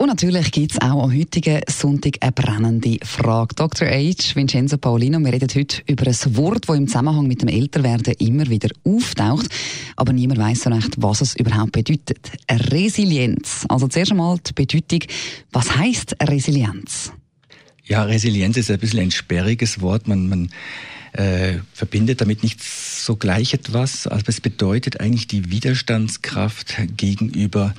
Und natürlich gibt es auch am heutigen Sonntag eine brennende Frage. Dr. H. Vincenzo Paolino, wir reden heute über ein Wort, das im Zusammenhang mit dem Älterwerden immer wieder auftaucht, aber niemand weiß so recht, was es überhaupt bedeutet. Resilienz. Also zuerst einmal die Bedeutung, was heißt Resilienz? Ja, Resilienz ist ein bisschen ein sperriges Wort. Man, man äh, verbindet damit nicht so gleich etwas, aber es bedeutet eigentlich die Widerstandskraft gegenüber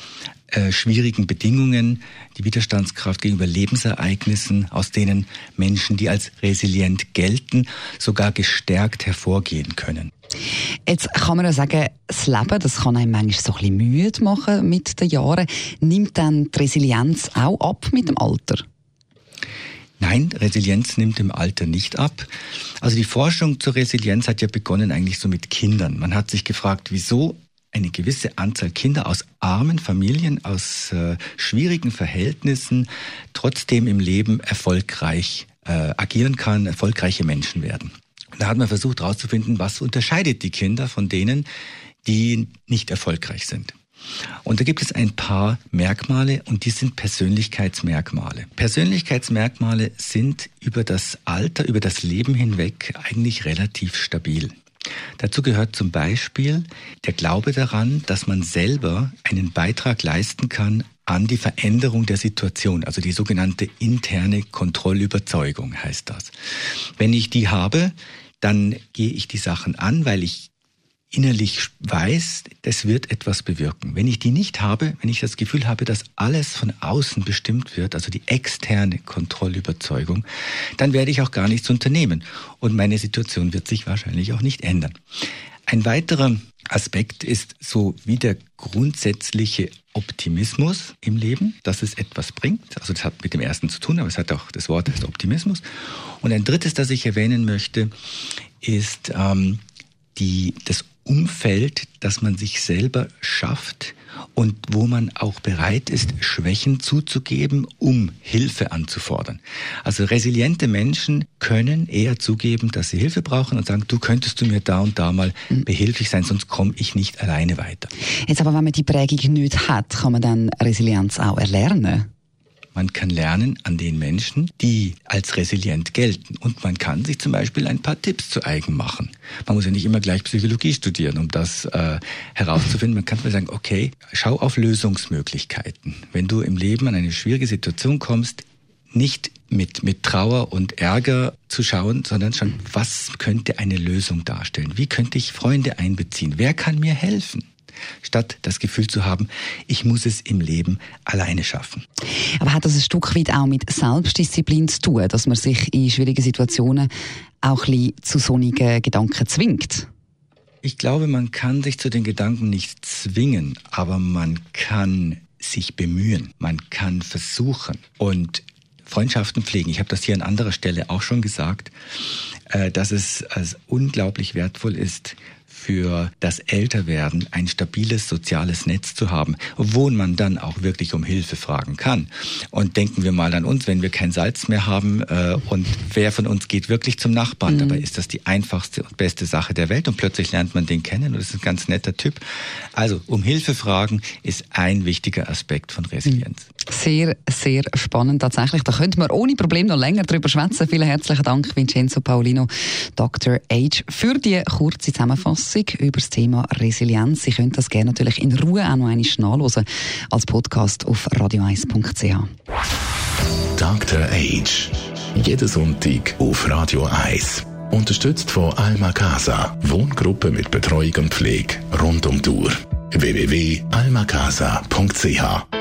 äh, schwierigen Bedingungen, die Widerstandskraft gegenüber Lebensereignissen, aus denen Menschen, die als resilient gelten, sogar gestärkt hervorgehen können. Jetzt kann man ja sagen, das Leben, das kann einem manchmal so ein bisschen müde machen mit den Jahren. Nimmt dann die Resilienz auch ab mit dem Alter? Nein, Resilienz nimmt im Alter nicht ab. Also die Forschung zur Resilienz hat ja begonnen eigentlich so mit Kindern. Man hat sich gefragt, wieso eine gewisse Anzahl Kinder aus armen Familien, aus äh, schwierigen Verhältnissen trotzdem im Leben erfolgreich äh, agieren kann, erfolgreiche Menschen werden. Da hat man versucht herauszufinden, was unterscheidet die Kinder von denen, die nicht erfolgreich sind. Und da gibt es ein paar Merkmale und die sind Persönlichkeitsmerkmale. Persönlichkeitsmerkmale sind über das Alter, über das Leben hinweg eigentlich relativ stabil. Dazu gehört zum Beispiel der Glaube daran, dass man selber einen Beitrag leisten kann an die Veränderung der Situation, also die sogenannte interne Kontrollüberzeugung heißt das. Wenn ich die habe, dann gehe ich die Sachen an, weil ich innerlich weiß, das wird etwas bewirken. Wenn ich die nicht habe, wenn ich das Gefühl habe, dass alles von außen bestimmt wird, also die externe Kontrollüberzeugung, dann werde ich auch gar nichts unternehmen und meine Situation wird sich wahrscheinlich auch nicht ändern. Ein weiterer Aspekt ist so wie der grundsätzliche Optimismus im Leben, dass es etwas bringt. Also das hat mit dem ersten zu tun, aber es hat auch das Wort heißt Optimismus. Und ein drittes, das ich erwähnen möchte, ist ähm, die, das Umfeld, das man sich selber schafft und wo man auch bereit ist, Schwächen zuzugeben, um Hilfe anzufordern. Also resiliente Menschen können eher zugeben, dass sie Hilfe brauchen und sagen, du könntest du mir da und da mal mhm. behilflich sein, sonst komme ich nicht alleine weiter. Jetzt aber, wenn man die Prägung nicht hat, kann man dann Resilienz auch erlernen? Man kann lernen an den Menschen, die als resilient gelten. Und man kann sich zum Beispiel ein paar Tipps zu eigen machen. Man muss ja nicht immer gleich Psychologie studieren, um das äh, herauszufinden. Man kann mal sagen, okay, schau auf Lösungsmöglichkeiten. Wenn du im Leben an eine schwierige Situation kommst, nicht mit, mit Trauer und Ärger zu schauen, sondern schon, was könnte eine Lösung darstellen? Wie könnte ich Freunde einbeziehen? Wer kann mir helfen? Statt das Gefühl zu haben, ich muss es im Leben alleine schaffen. Aber hat das ein Stück weit auch mit Selbstdisziplin zu tun, dass man sich in schwierigen Situationen auch ein bisschen zu sonnigen Gedanken zwingt? Ich glaube, man kann sich zu den Gedanken nicht zwingen, aber man kann sich bemühen, man kann versuchen und Freundschaften pflegen. Ich habe das hier an anderer Stelle auch schon gesagt, äh, dass es als unglaublich wertvoll ist, für das Älterwerden ein stabiles soziales Netz zu haben, wo man dann auch wirklich um Hilfe fragen kann. Und denken wir mal an uns, wenn wir kein Salz mehr haben äh, und wer von uns geht wirklich zum Nachbarn, mhm. dabei ist das die einfachste und beste Sache der Welt und plötzlich lernt man den kennen und ist ein ganz netter Typ. Also um Hilfe fragen ist ein wichtiger Aspekt von Resilienz. Sehr, sehr spannend tatsächlich. Da könnte man ohne Problem noch länger drüber schwätzen. Vielen herzlichen Dank, Vincenzo Paulino, Dr. Age, für die kurze Zusammenfassung über das Thema Resilienz. Sie können das gerne natürlich in Ruhe auch noch einmal nachlesen als Podcast auf radio1.ch. Dr. Age. Jeden Sonntag auf Radio 1. Unterstützt von Alma Casa. Wohngruppe mit Betreuung und Pflege rund um Uhr. www.almacasa.ch